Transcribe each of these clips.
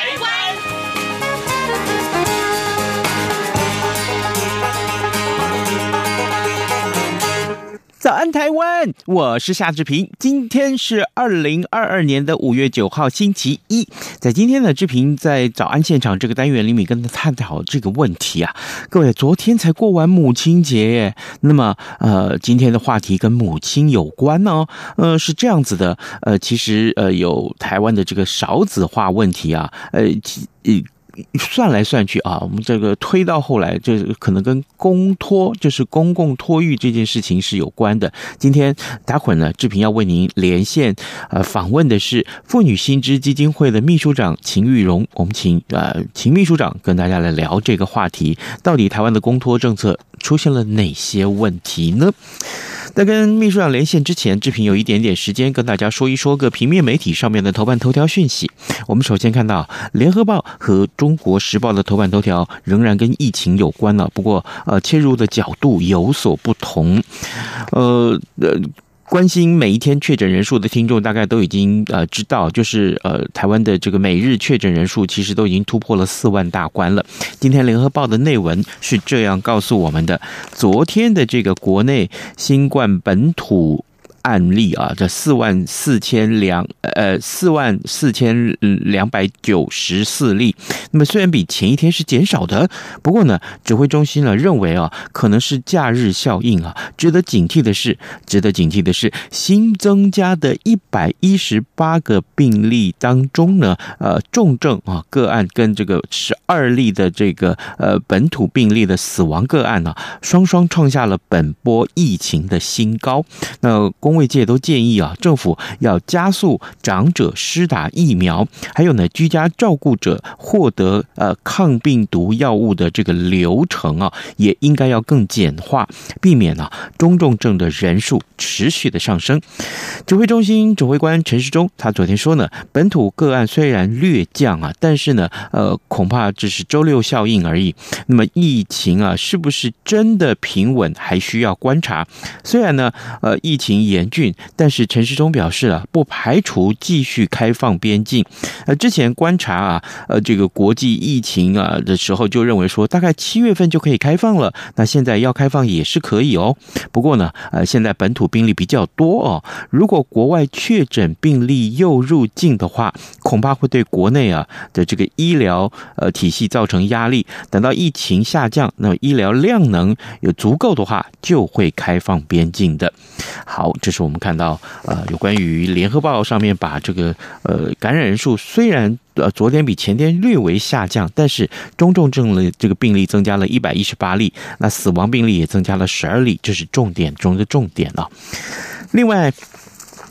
台湾》。早安，台湾！我是夏志平。今天是二零二二年的五月九号，星期一。在今天的志平在早安现场这个单元里面，跟他探讨这个问题啊。各位，昨天才过完母亲节，那么呃，今天的话题跟母亲有关哦。呃，是这样子的，呃，其实呃，有台湾的这个少子化问题啊，呃，呃。算来算去啊，我们这个推到后来，这可能跟公托，就是公共托育这件事情是有关的。今天待会儿呢，志平要为您连线，呃，访问的是妇女新知基金会的秘书长秦玉荣。我们请呃秦秘书长跟大家来聊这个话题，到底台湾的公托政策出现了哪些问题呢？在跟秘书长连线之前，志平有一点点时间跟大家说一说个平面媒体上面的头版头条讯息。我们首先看到《联合报》和《中国时报》的头版头条仍然跟疫情有关了，不过呃，切入的角度有所不同，呃呃。关心每一天确诊人数的听众，大概都已经呃知道，就是呃台湾的这个每日确诊人数其实都已经突破了四万大关了。今天联合报的内文是这样告诉我们的：昨天的这个国内新冠本土。案例啊，这四万四千两呃四万四千两百九十四例。那么虽然比前一天是减少的，不过呢，指挥中心呢认为啊，可能是假日效应啊。值得警惕的是，值得警惕的是，新增加的一百一十八个病例当中呢，呃，重症啊个案跟这个十二例的这个呃本土病例的死亡个案呢，双双创下了本波疫情的新高。那公卫界都建议啊，政府要加速长者施打疫苗，还有呢，居家照顾者获得呃抗病毒药物的这个流程啊，也应该要更简化，避免啊中重症的人数持续的上升。指挥中心指挥官陈时中他昨天说呢，本土个案虽然略降啊，但是呢，呃，恐怕只是周六效应而已。那么疫情啊，是不是真的平稳，还需要观察。虽然呢，呃，疫情也严峻，但是陈时中表示啊，不排除继续开放边境。呃，之前观察啊，呃，这个国际疫情啊的时候，就认为说大概七月份就可以开放了。那现在要开放也是可以哦。不过呢，呃，现在本土病例比较多哦，如果国外确诊病例又入境的话，恐怕会对国内啊的这个医疗呃体系造成压力。等到疫情下降，那么医疗量能有足够的话，就会开放边境的。好，这是我们看到呃，有关于联合报上面把这个呃感染人数虽然呃昨天比前天略微下降，但是中重症的这个病例增加了一百一十八例，那死亡病例也增加了十二例，这是重点中的重点啊。另外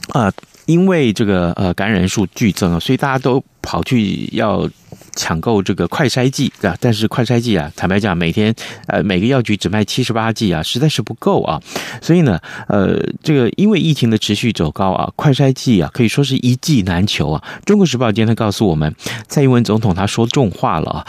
啊、呃，因为这个呃感染人数剧增啊，所以大家都跑去要。抢购这个快筛剂啊，但是快筛剂啊，坦白讲，每天呃每个药局只卖七十八剂啊，实在是不够啊。所以呢，呃，这个因为疫情的持续走高啊，快筛剂啊可以说是一剂难求啊。中国时报今天告诉我们，蔡英文总统他说重话了啊，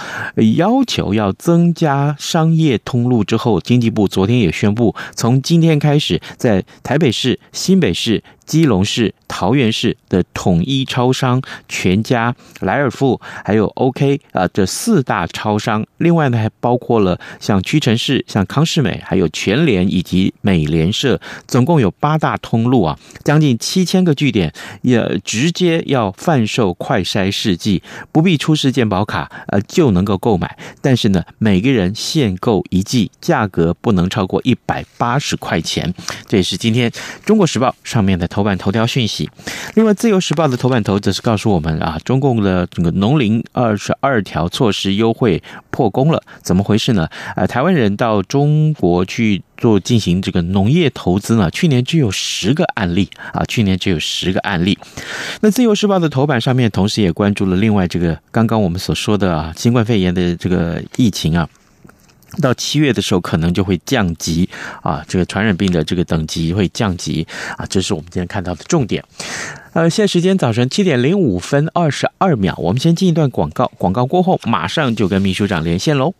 要求要增加商业通路之后，经济部昨天也宣布，从今天开始，在台北市、新北市。基隆市、桃园市的统一超商、全家、莱尔富，还有 OK 啊，这四大超商，另外呢还包括了像屈臣氏、像康是美，还有全联以及美联社，总共有八大通路啊，将近七千个据点，也直接要贩售快筛试剂，不必出示健保卡，呃就能够购买。但是呢，每个人限购一剂，价格不能超过一百八十块钱。这也是今天《中国时报》上面的头。头版头条讯息。另外，《自由时报》的头版头则是告诉我们啊，中共的这个农林二十二条措施优惠破功了，怎么回事呢？呃，台湾人到中国去做进行这个农业投资呢，去年只有十个案例啊，去年只有十个案例。那《自由时报》的头版上面，同时也关注了另外这个刚刚我们所说的啊，新冠肺炎的这个疫情啊。到七月的时候，可能就会降级啊，这个传染病的这个等级会降级啊，这是我们今天看到的重点。呃，现在时间早晨七点零五分二十二秒，我们先进一段广告，广告过后马上就跟秘书长连线喽。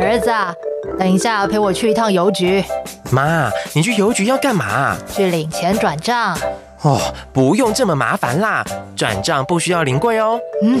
儿子啊，等一下陪我去一趟邮局。妈，你去邮局要干嘛？去领钱转账。哦，不用这么麻烦啦，转账不需要临柜哦。嗯，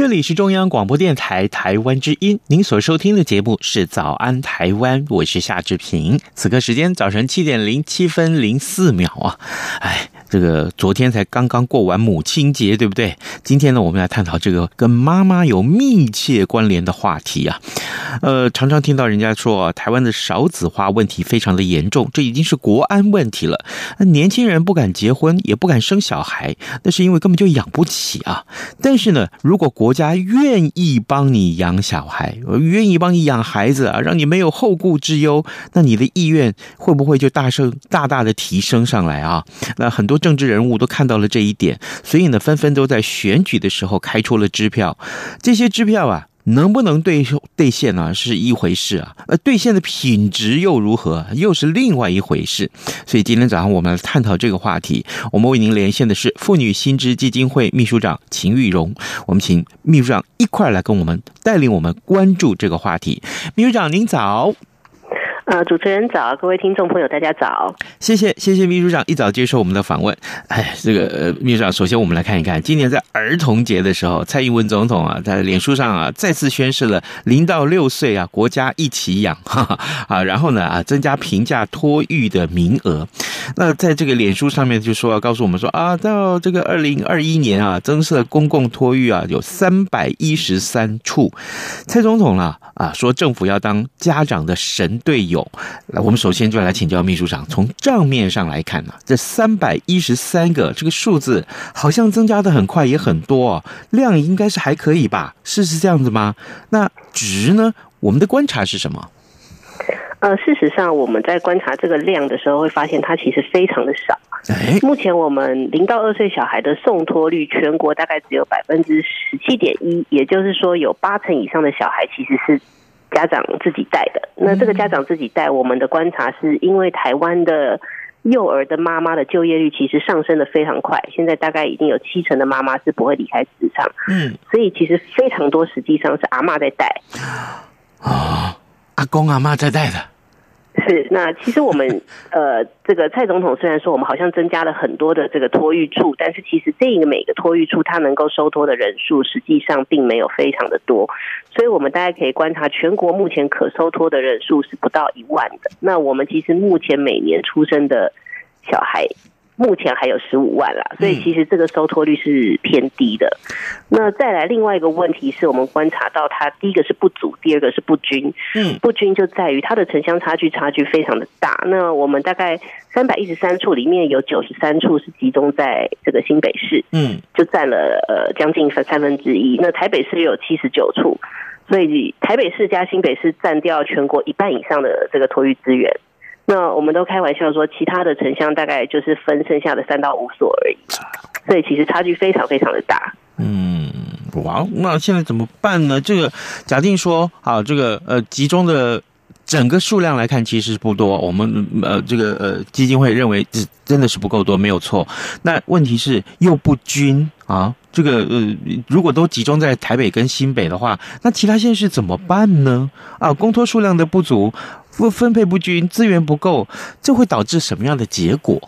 这里是中央广播电台台湾之音，您所收听的节目是《早安台湾》，我是夏志平。此刻时间早晨七点零七分零四秒啊，哎。这个昨天才刚刚过完母亲节，对不对？今天呢，我们来探讨这个跟妈妈有密切关联的话题啊。呃，常常听到人家说，台湾的少子化问题非常的严重，这已经是国安问题了。年轻人不敢结婚，也不敢生小孩，那是因为根本就养不起啊。但是呢，如果国国家愿意帮你养小孩，愿意帮你养孩子啊，让你没有后顾之忧，那你的意愿会不会就大升大大的提升上来啊？那很多。政治人物都看到了这一点，所以呢，纷纷都在选举的时候开出了支票。这些支票啊，能不能兑兑现呢？是一回事啊，呃，兑现的品质又如何，又是另外一回事。所以今天早上我们来探讨这个话题。我们为您连线的是妇女新知基金会秘书长秦玉荣，我们请秘书长一块儿来跟我们带领我们关注这个话题。秘书长您早。呃，主持人早，各位听众朋友，大家早。谢谢，谢谢秘书长一早接受我们的访问。哎，这个呃，秘书长，首先我们来看一看，今年在儿童节的时候，蔡英文总统啊，在脸书上啊，再次宣示了零到六岁啊，国家一起养哈哈啊，然后呢啊，增加平价托育的名额。那在这个脸书上面就说要告诉我们说啊，到这个二零二一年啊，增设公共托育啊，有三百一十三处。蔡总统啊啊，说政府要当家长的神队友。来，我们首先就来请教秘书长，从账面上来看呢，这三百一十三个这个数字好像增加的很快，也很多哦，量应该是还可以吧？是是这样子吗？那值呢？我们的观察是什么？呃，事实上我们在观察这个量的时候，会发现它其实非常的少。哎，目前我们零到二岁小孩的送托率，全国大概只有百分之十七点一，也就是说，有八成以上的小孩其实是。家长自己带的，那这个家长自己带，我们的观察是因为台湾的幼儿的妈妈的就业率其实上升的非常快，现在大概已经有七成的妈妈是不会离开职场，嗯，所以其实非常多实际上是阿嬷在带，啊，阿公阿嬷在带的。是，那其实我们 呃，这个蔡总统虽然说我们好像增加了很多的这个托育处，但是其实这个每个托育处它能够收托的人数，实际上并没有非常的多，所以我们大家可以观察，全国目前可收托的人数是不到一万的。那我们其实目前每年出生的小孩目前还有十五万啦，所以其实这个收托率是偏低的。那再来另外一个问题是我们观察到，它第一个是不足，第二个是不均。嗯，不均就在于它的城乡差距差距非常的大。那我们大概三百一十三处里面有九十三处是集中在这个新北市，嗯，就占了呃将近分三分之一。那台北市有七十九处，所以台北市加新北市占掉全国一半以上的这个托育资源。那我们都开玩笑说，其他的城乡大概就是分剩下的三到五所而已，所以其实差距非常非常的大。嗯，哇，那现在怎么办呢？这个假定说，啊，这个呃集中的整个数量来看，其实不多。我们呃这个呃基金会认为这真的是不够多，没有错。那问题是又不均啊，这个呃如果都集中在台北跟新北的话，那其他县市怎么办呢？啊，公托数量的不足。不分配不均，资源不够，这会导致什么样的结果？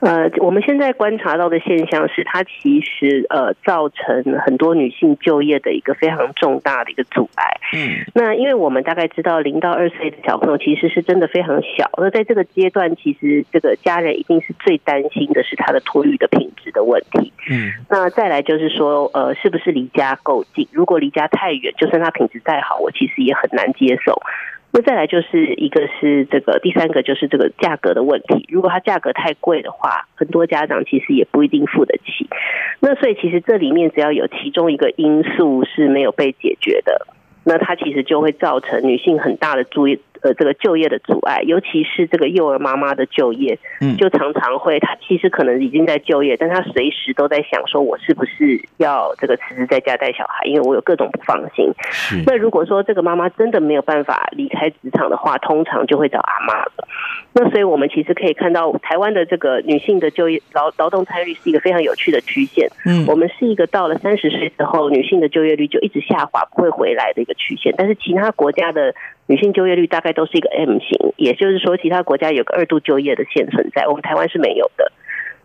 呃，我们现在观察到的现象是，它其实呃造成很多女性就业的一个非常重大的一个阻碍。嗯，那因为我们大概知道，零到二岁的小朋友其实是真的非常小。那在这个阶段，其实这个家人一定是最担心的是他的托育的品质的问题。嗯，那再来就是说，呃，是不是离家够近？如果离家太远，就算他品质再好，我其实也很难接受。那再来就是一个是这个，第三个就是这个价格的问题。如果它价格太贵的话，很多家长其实也不一定付得起。那所以其实这里面只要有其中一个因素是没有被解决的，那它其实就会造成女性很大的注意。呃，这个就业的阻碍，尤其是这个幼儿妈妈的就业，嗯，就常常会，她其实可能已经在就业，但她随时都在想，说我是不是要这个辞职在家带小孩，因为我有各种不放心。是。那如果说这个妈妈真的没有办法离开职场的话，通常就会找阿妈了。那所以我们其实可以看到，台湾的这个女性的就业劳劳动参与率是一个非常有趣的曲线。嗯，我们是一个到了三十岁之后，女性的就业率就一直下滑，不会回来的一个曲线。但是其他国家的女性就业率大概都是一个 M 型，也就是说，其他国家有个二度就业的线存在，我们台湾是没有的。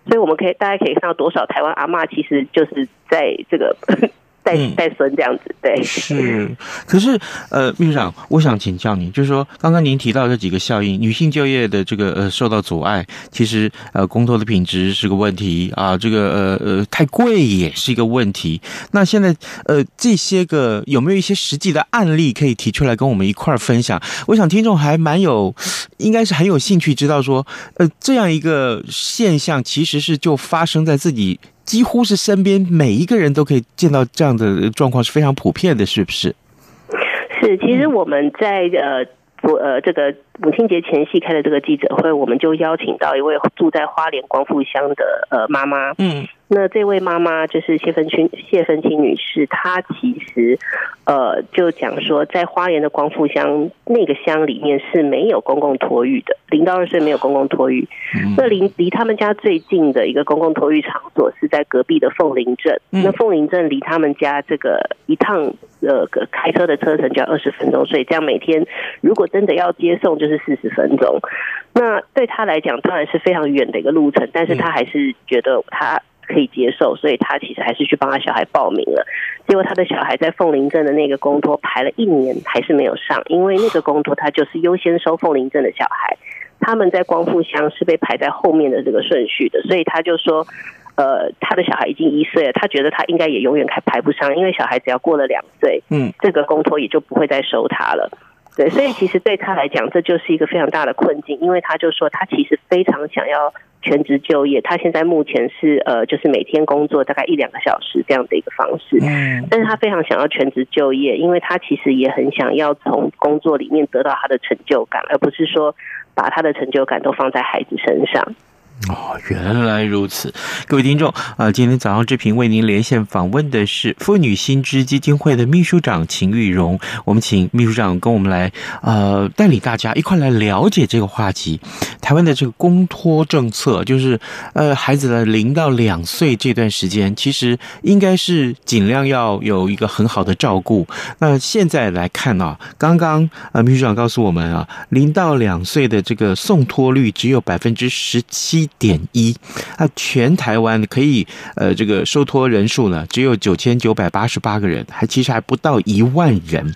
所以我们可以大家可以看到多少台湾阿嬷其实就是在这个。带带孙这样子，对，是。可是，呃，秘书长，我想请教你，就是说，刚刚您提到这几个效应，女性就业的这个呃受到阻碍，其实呃工作的品质是个问题啊，这个呃呃太贵也是一个问题。那现在呃这些个有没有一些实际的案例可以提出来跟我们一块儿分享？我想听众还蛮有，应该是很有兴趣知道说，呃这样一个现象其实是就发生在自己。几乎是身边每一个人都可以见到这样的状况，是非常普遍的，是不是？是，其实我们在呃，我呃，这个母亲节前夕开的这个记者会，我们就邀请到一位住在花莲光复乡的呃妈妈，嗯。那这位妈妈就是谢芬清谢芬清女士，她其实呃就讲说，在花莲的光复乡那个乡里面是没有公共托育的，零到二岁没有公共托育。那离离他们家最近的一个公共托育场所是在隔壁的凤林镇。那凤林镇离他们家这个一趟呃开车的车程就要二十分钟，所以这样每天如果真的要接送就是四十分钟。那对他来讲当然是非常远的一个路程，但是他还是觉得他。可以接受，所以他其实还是去帮他小孩报名了。结果他的小孩在凤林镇的那个公托排了一年，还是没有上，因为那个公托他就是优先收凤林镇的小孩，他们在光复乡是被排在后面的这个顺序的，所以他就说，呃，他的小孩已经一岁了，他觉得他应该也永远还排不上，因为小孩只要过了两岁，嗯，这个公托也就不会再收他了。对，所以其实对他来讲，这就是一个非常大的困境，因为他就说他其实非常想要。全职就业，他现在目前是呃，就是每天工作大概一两个小时这样的一个方式。嗯，但是他非常想要全职就业，因为他其实也很想要从工作里面得到他的成就感，而不是说把他的成就感都放在孩子身上。哦，原来如此，各位听众啊，今天早上志平为您连线访问的是妇女新知基金会的秘书长秦玉蓉，我们请秘书长跟我们来呃带领大家一块来了解这个话题。台湾的这个公托政策，就是呃孩子的零到两岁这段时间，其实应该是尽量要有一个很好的照顾。那现在来看啊，刚刚呃秘书长告诉我们啊，零到两岁的这个送托率只有百分之十七。点一，啊，全台湾可以呃，这个收托人数呢，只有九千九百八十八个人，还其实还不到一万人。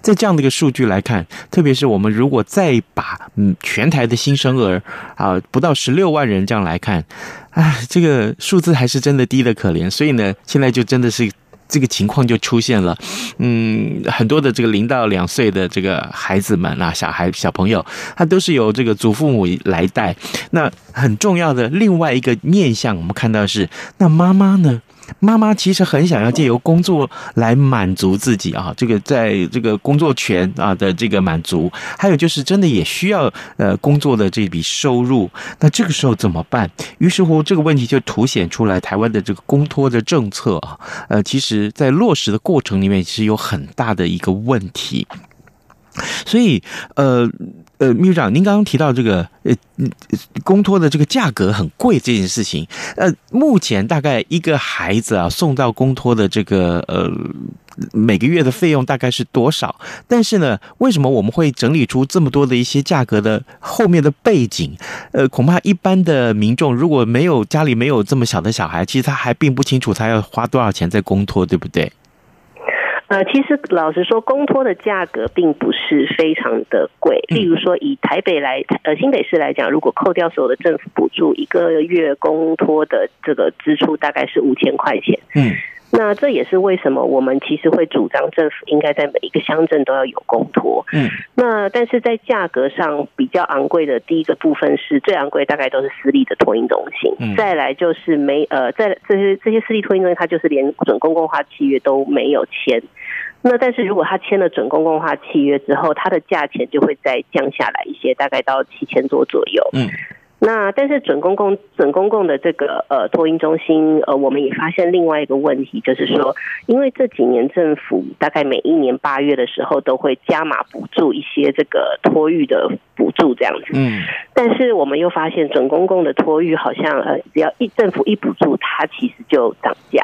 在这样的一个数据来看，特别是我们如果再把嗯全台的新生儿啊不到十六万人这样来看，啊，这个数字还是真的低的可怜。所以呢，现在就真的是。这个情况就出现了，嗯，很多的这个零到两岁的这个孩子们啊，小孩小朋友，他都是由这个祖父母来带。那很重要的另外一个面向，我们看到是，那妈妈呢？妈妈其实很想要借由工作来满足自己啊，这个在这个工作权啊的这个满足，还有就是真的也需要呃工作的这笔收入，那这个时候怎么办？于是乎这个问题就凸显出来，台湾的这个公托的政策啊，呃，其实在落实的过程里面其实有很大的一个问题，所以呃。呃，秘书长，您刚刚提到这个呃，公托的这个价格很贵这件事情，呃，目前大概一个孩子啊送到公托的这个呃每个月的费用大概是多少？但是呢，为什么我们会整理出这么多的一些价格的后面的背景？呃，恐怕一般的民众如果没有家里没有这么小的小孩，其实他还并不清楚他要花多少钱在公托，对不对？呃，其实老实说，公托的价格并不是非常的贵。例如说，以台北来，呃，新北市来讲，如果扣掉所有的政府补助，一个月公托的这个支出大概是五千块钱。嗯。那这也是为什么我们其实会主张政府应该在每一个乡镇都要有公托。嗯，那但是在价格上比较昂贵的第一个部分是最昂贵，大概都是私立的托婴中心。嗯，再来就是没呃，在这些这些私立托婴中心，它就是连准公共化契约都没有签。那但是如果他签了准公共化契约之后，它的价钱就会再降下来一些，大概到七千多左右。嗯。那但是准公共准公共的这个呃托婴中心呃，我们也发现另外一个问题，就是说，因为这几年政府大概每一年八月的时候都会加码补助一些这个托育的补助这样子，嗯，但是我们又发现准公共的托育好像呃，只要一政府一补助，它其实就涨价。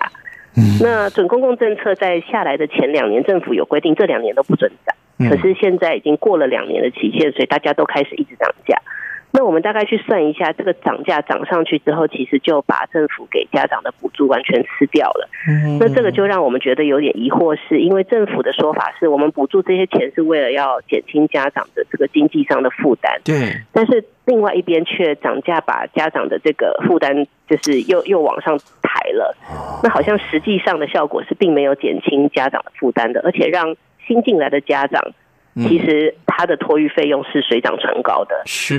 嗯，那准公共政策在下来的前两年，政府有规定这两年都不准涨，可是现在已经过了两年的期限，所以大家都开始一直涨价。那我们大概去算一下，这个涨价涨上去之后，其实就把政府给家长的补助完全吃掉了。嗯，那这个就让我们觉得有点疑惑，是因为政府的说法是我们补助这些钱是为了要减轻家长的这个经济上的负担。对，但是另外一边却涨价，把家长的这个负担就是又又往上抬了。那好像实际上的效果是并没有减轻家长的负担的，而且让新进来的家长。其实他的托育费用是水涨船高的，是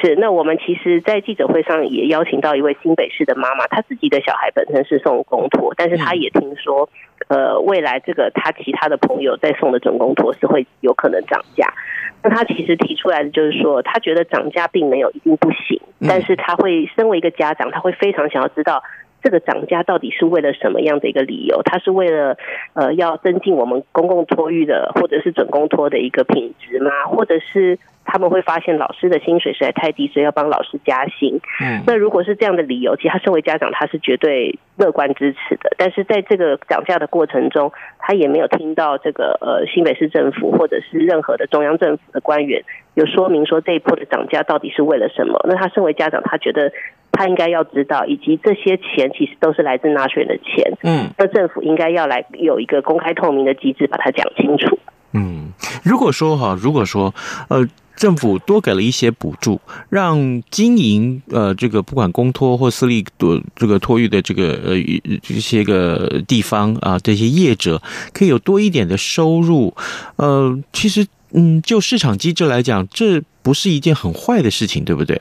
是。那我们其实，在记者会上也邀请到一位新北市的妈妈，她自己的小孩本身是送公托，但是她也听说，呃，未来这个她其他的朋友在送的准公托是会有可能涨价。那她其实提出来的就是说，她觉得涨价并没有一定不行，但是她会身为一个家长，她会非常想要知道。这个涨价到底是为了什么样的一个理由？它是为了呃要增进我们公共托育的或者是准公托的一个品质吗？或者是他们会发现老师的薪水实在太低，所以要帮老师加薪？嗯，那如果是这样的理由，其实他身为家长他是绝对乐观支持的。但是在这个涨价的过程中，他也没有听到这个呃新北市政府或者是任何的中央政府的官员有说明说这一波的涨价到底是为了什么？那他身为家长，他觉得。他应该要知道，以及这些钱其实都是来自纳税人的钱。嗯，那政府应该要来有一个公开透明的机制，把它讲清楚。嗯，如果说哈，如果说呃，政府多给了一些补助，让经营呃这个不管公托或私立的这个托育的这个呃这些个地方啊，这些业者可以有多一点的收入，呃，其实嗯，就市场机制来讲，这不是一件很坏的事情，对不对？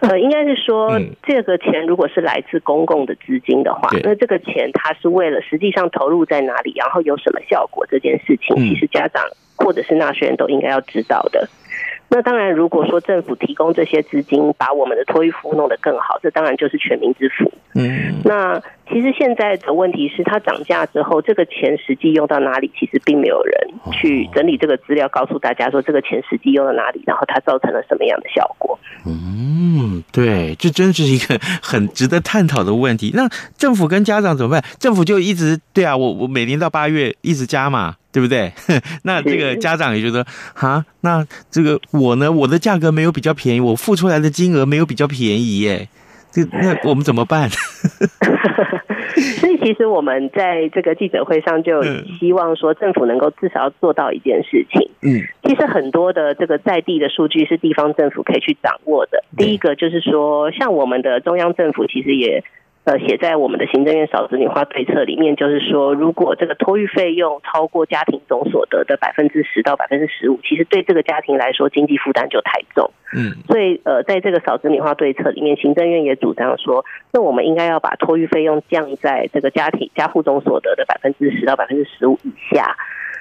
呃，应该是说，这个钱如果是来自公共的资金的话，那这个钱它是为了实际上投入在哪里，然后有什么效果，这件事情，其实家长或者是纳税人都应该要知道的。那当然，如果说政府提供这些资金，把我们的托育服务弄得更好，这当然就是全民之福。嗯，那其实现在的问题是，它涨价之后，这个钱实际用到哪里，其实并没有人去整理这个资料，告诉大家说这个钱实际用到哪里，然后它造成了什么样的效果。嗯，对，这真是一个很值得探讨的问题。那政府跟家长怎么办？政府就一直对啊，我我每年到八月一直加嘛。对不对？那这个家长也觉得，啊，那这个我呢，我的价格没有比较便宜，我付出来的金额没有比较便宜耶。这 那我们怎么办？所以其实我们在这个记者会上就希望说，政府能够至少要做到一件事情。嗯，其实很多的这个在地的数据是地方政府可以去掌握的。第一个就是说，像我们的中央政府其实也。呃，写在我们的行政院少子女化对策里面，就是说，如果这个托育费用超过家庭总所得的百分之十到百分之十五，其实对这个家庭来说，经济负担就太重。嗯，所以呃，在这个少子女化对策里面，行政院也主张说，那我们应该要把托育费用降在这个家庭家户总所得的百分之十到百分之十五以下。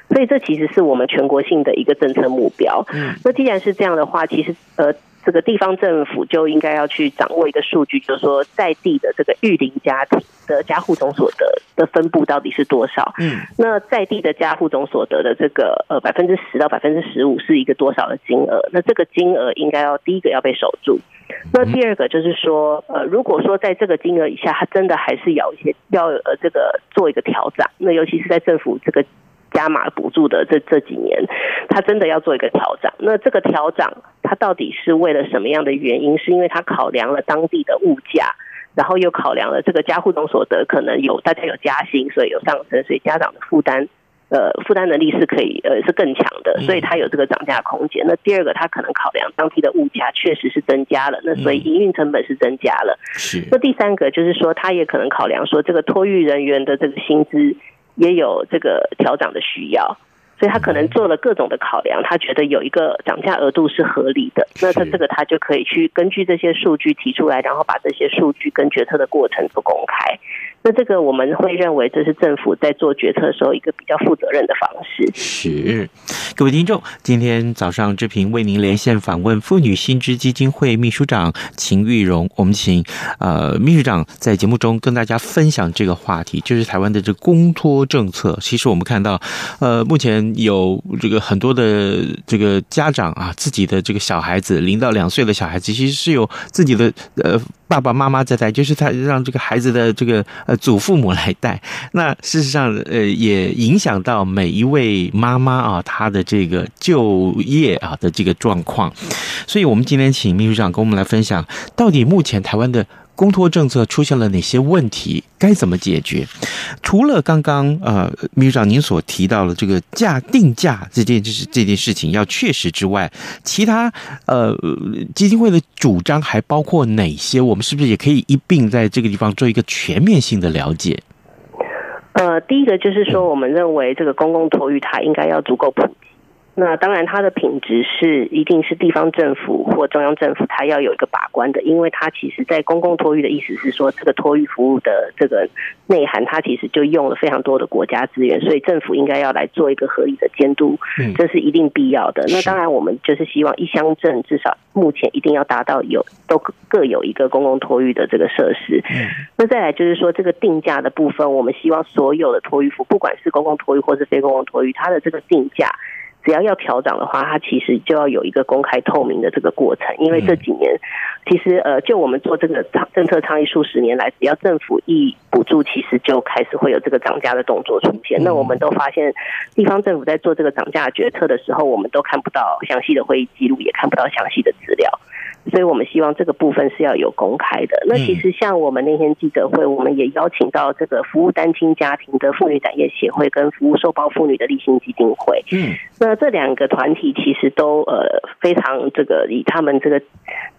所以这其实是我们全国性的一个政策目标。嗯，那既然是这样的话，其实呃。这个地方政府就应该要去掌握一个数据，就是说在地的这个育龄家庭的家户总所得的分布到底是多少？嗯，那在地的家户总所得的这个呃百分之十到百分之十五是一个多少的金额？那这个金额应该要第一个要被守住。那第二个就是说，呃，如果说在这个金额以下，它真的还是有一些要呃这个做一个调整，那尤其是在政府这个。加码补助的这这几年，他真的要做一个调整。那这个调整，他到底是为了什么样的原因？是因为他考量了当地的物价，然后又考量了这个加户总所得可能有大家有加薪，所以有上升，所以家长的负担，呃，负担能力是可以呃是更强的，所以他有这个涨价空间。那第二个，他可能考量当地的物价确实是增加了，那所以营运成本是增加了。是。那第三个就是说，他也可能考量说这个托育人员的这个薪资。也有这个调涨的需要，所以他可能做了各种的考量，他觉得有一个涨价额度是合理的，那他这个他就可以去根据这些数据提出来，然后把这些数据跟决策的过程做公开。那这个我们会认为这是政府在做决策的时候一个比较负责任的方式。是，各位听众，今天早上志平为您连线访问妇女新知基金会秘书长秦玉蓉，我们请呃秘书长在节目中跟大家分享这个话题，就是台湾的这个公托政策。其实我们看到，呃，目前有这个很多的这个家长啊，自己的这个小孩子零到两岁的小孩子，其实是有自己的呃。爸爸妈妈在带，就是他让这个孩子的这个呃祖父母来带。那事实上，呃，也影响到每一位妈妈啊，她的这个就业啊的这个状况。所以，我们今天请秘书长跟我们来分享，到底目前台湾的。公托政策出现了哪些问题？该怎么解决？除了刚刚呃，秘书长您所提到的这个价定价这件就是这件事情要确实之外，其他呃基金会的主张还包括哪些？我们是不是也可以一并在这个地方做一个全面性的了解？呃，第一个就是说，我们认为这个公共托育它应该要足够普。那当然，它的品质是一定是地方政府或中央政府，它要有一个把关的，因为它其实在公共托育的意思是说，这个托育服务的这个内涵，它其实就用了非常多的国家资源，所以政府应该要来做一个合理的监督，这是一定必要的。那当然，我们就是希望一乡镇至少目前一定要达到有都各有一个公共托育的这个设施。那再来就是说，这个定价的部分，我们希望所有的托育服，不管是公共托育或是非公共托育，它的这个定价。只要要调涨的话，它其实就要有一个公开透明的这个过程。因为这几年，其实呃，就我们做这个政策倡议数十年来，只要政府一补助，其实就开始会有这个涨价的动作出现。那我们都发现，地方政府在做这个涨价决策的时候，我们都看不到详细的会议记录，也看不到详细的资料。所以我们希望这个部分是要有公开的。那其实像我们那天记者会，我们也邀请到这个服务单亲家庭的妇女产业协会跟服务受暴妇女的立新基金会。嗯，那这两个团体其实都呃非常这个以他们这个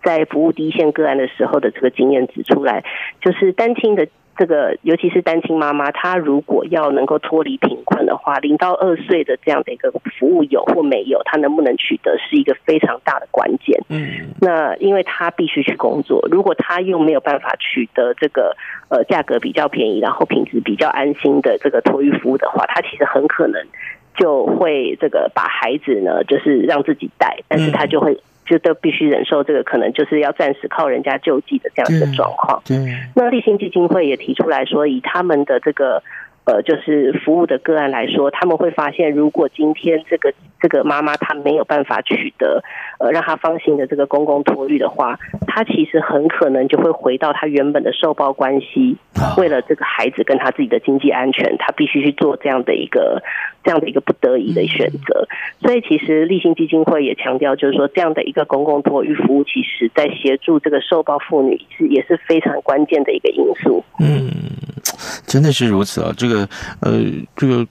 在服务第一线个案的时候的这个经验指出来，就是单亲的。这个尤其是单亲妈妈，她如果要能够脱离贫困的话，零到二岁的这样的一个服务有或没有，她能不能取得是一个非常大的关键。嗯，那因为她必须去工作，如果她又没有办法取得这个呃价格比较便宜，然后品质比较安心的这个托育服务的话，她其实很可能就会这个把孩子呢，就是让自己带，但是她就会。就都必须忍受这个可能就是要暂时靠人家救济的这样的状况。对，那立新基金会也提出来说，以他们的这个。呃，就是服务的个案来说，他们会发现，如果今天这个这个妈妈她没有办法取得呃让她放心的这个公共托育的话，她其实很可能就会回到她原本的受暴关系，为了这个孩子跟她自己的经济安全，她必须去做这样的一个这样的一个不得已的选择。所以，其实立信基金会也强调，就是说这样的一个公共托育服务，其实在协助这个受暴妇女是也是非常关键的一个因素。嗯。真的是如此啊！这个呃，这个。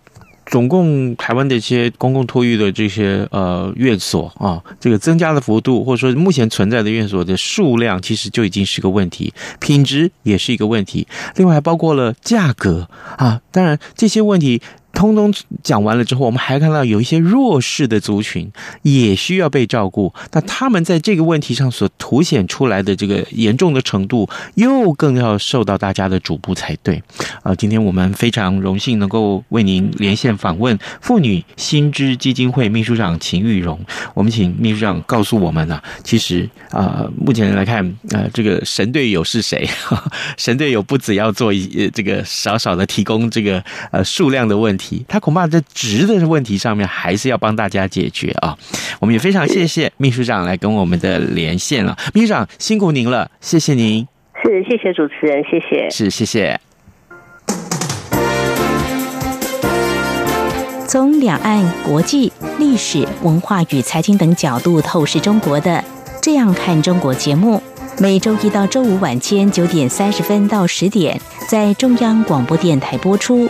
总共台湾的一些公共托育的这些呃院所啊，这个增加的幅度，或者说目前存在的院所的数量，其实就已经是个问题，品质也是一个问题，另外还包括了价格啊，当然这些问题。通通讲完了之后，我们还看到有一些弱势的族群也需要被照顾。那他们在这个问题上所凸显出来的这个严重的程度，又更要受到大家的瞩目才对。啊，今天我们非常荣幸能够为您连线访问妇女新知基金会秘书长秦玉荣。我们请秘书长告诉我们呢、其实啊，目前来看，呃，这个神队友是谁？神队友不只要做一这个少少的提供这个呃数量的问题。他恐怕在值的问题上面还是要帮大家解决啊！我们也非常谢谢秘书长来跟我们的连线了，秘书长辛苦您了，谢谢您。是，谢谢主持人，谢谢。是，谢谢。从两岸、国际、历史、文化与财经等角度透视中国的《这样看中国》节目，每周一到周五晚间九点三十分到十点在中央广播电台播出。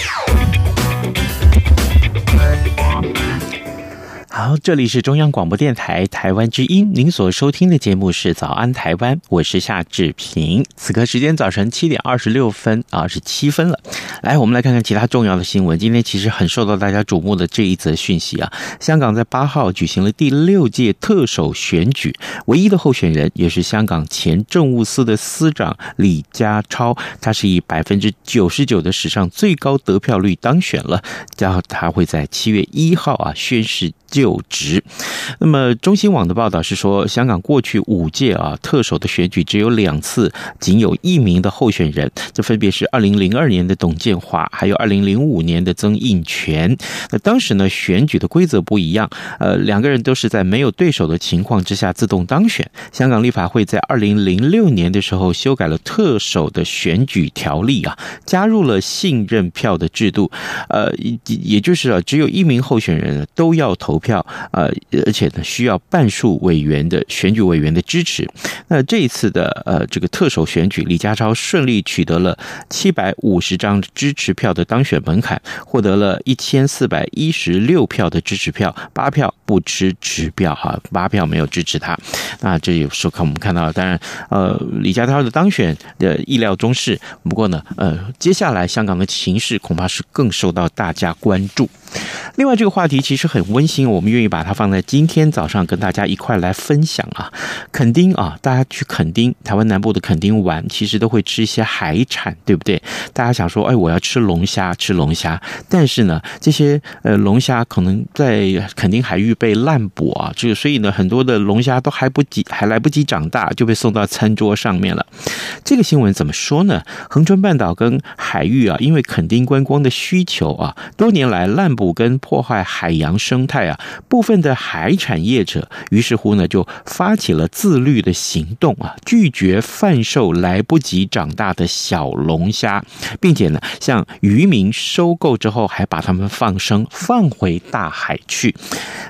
好，这里是中央广播电台台湾之音，您所收听的节目是《早安台湾》，我是夏志平。此刻时间早晨七点二十六分啊，是七分了。来，我们来看看其他重要的新闻。今天其实很受到大家瞩目的这一则讯息啊，香港在八号举行了第六届特首选举，唯一的候选人也是香港前政务司的司长李家超，他是以百分之九十九的史上最高得票率当选了，然后他会在七月一号啊宣誓。就职。那么，中新网的报道是说，香港过去五届啊特首的选举只有两次，仅有一名的候选人，这分别是二零零二年的董建华，还有二零零五年的曾荫权。那当时呢，选举的规则不一样，呃，两个人都是在没有对手的情况之下自动当选。香港立法会在二零零六年的时候修改了特首的选举条例啊，加入了信任票的制度，呃，也就是啊，只有一名候选人都要投票，票呃，而且呢，需要半数委员的选举委员的支持。那这一次的呃这个特首选举，李家超顺利取得了七百五十张支持票的当选门槛，获得了一千四百一十六票的支持票，八票不支持票哈，八票没有支持他。那这有时候看我们看到，当然呃李家超的当选的意料中事。不过呢，呃接下来香港的情势恐怕是更受到大家关注。另外，这个话题其实很温馨，我我们愿意把它放在今天早上跟大家一块来分享啊。垦丁啊，大家去垦丁，台湾南部的垦丁玩，其实都会吃一些海产，对不对？大家想说，哎，我要吃龙虾，吃龙虾。但是呢，这些呃龙虾可能在垦丁海域被滥捕啊，这个所以呢，很多的龙虾都还不及，还来不及长大，就被送到餐桌上面了。这个新闻怎么说呢？恒春半岛跟海域啊，因为垦丁观光的需求啊，多年来滥捕。跟破坏海洋生态啊，部分的海产业者于是乎呢，就发起了自律的行动啊，拒绝贩售来不及长大的小龙虾，并且呢，向渔民收购之后，还把它们放生放回大海去，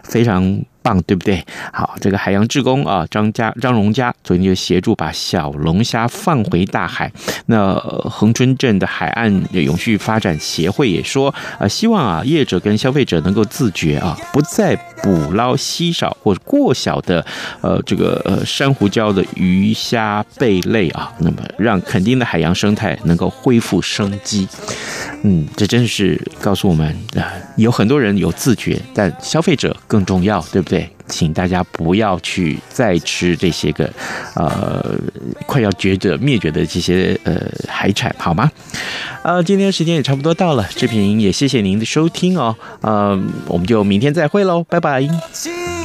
非常。棒，对不对？好，这个海洋志工啊，张家张荣家昨天就协助把小龙虾放回大海。那恒春镇的海岸永续发展协会也说，啊，希望啊业者跟消费者能够自觉啊，不再捕捞稀少或者过小的呃这个呃珊瑚礁的鱼虾贝类啊，那么让垦丁的海洋生态能够恢复生机。嗯，这真是告诉我们啊，有很多人有自觉，但消费者更重要，对不对？请大家不要去再吃这些个，呃，快要绝者灭绝的这些呃海产，好吗？呃，今天时间也差不多到了，志平也谢谢您的收听哦，呃，我们就明天再会喽，拜拜。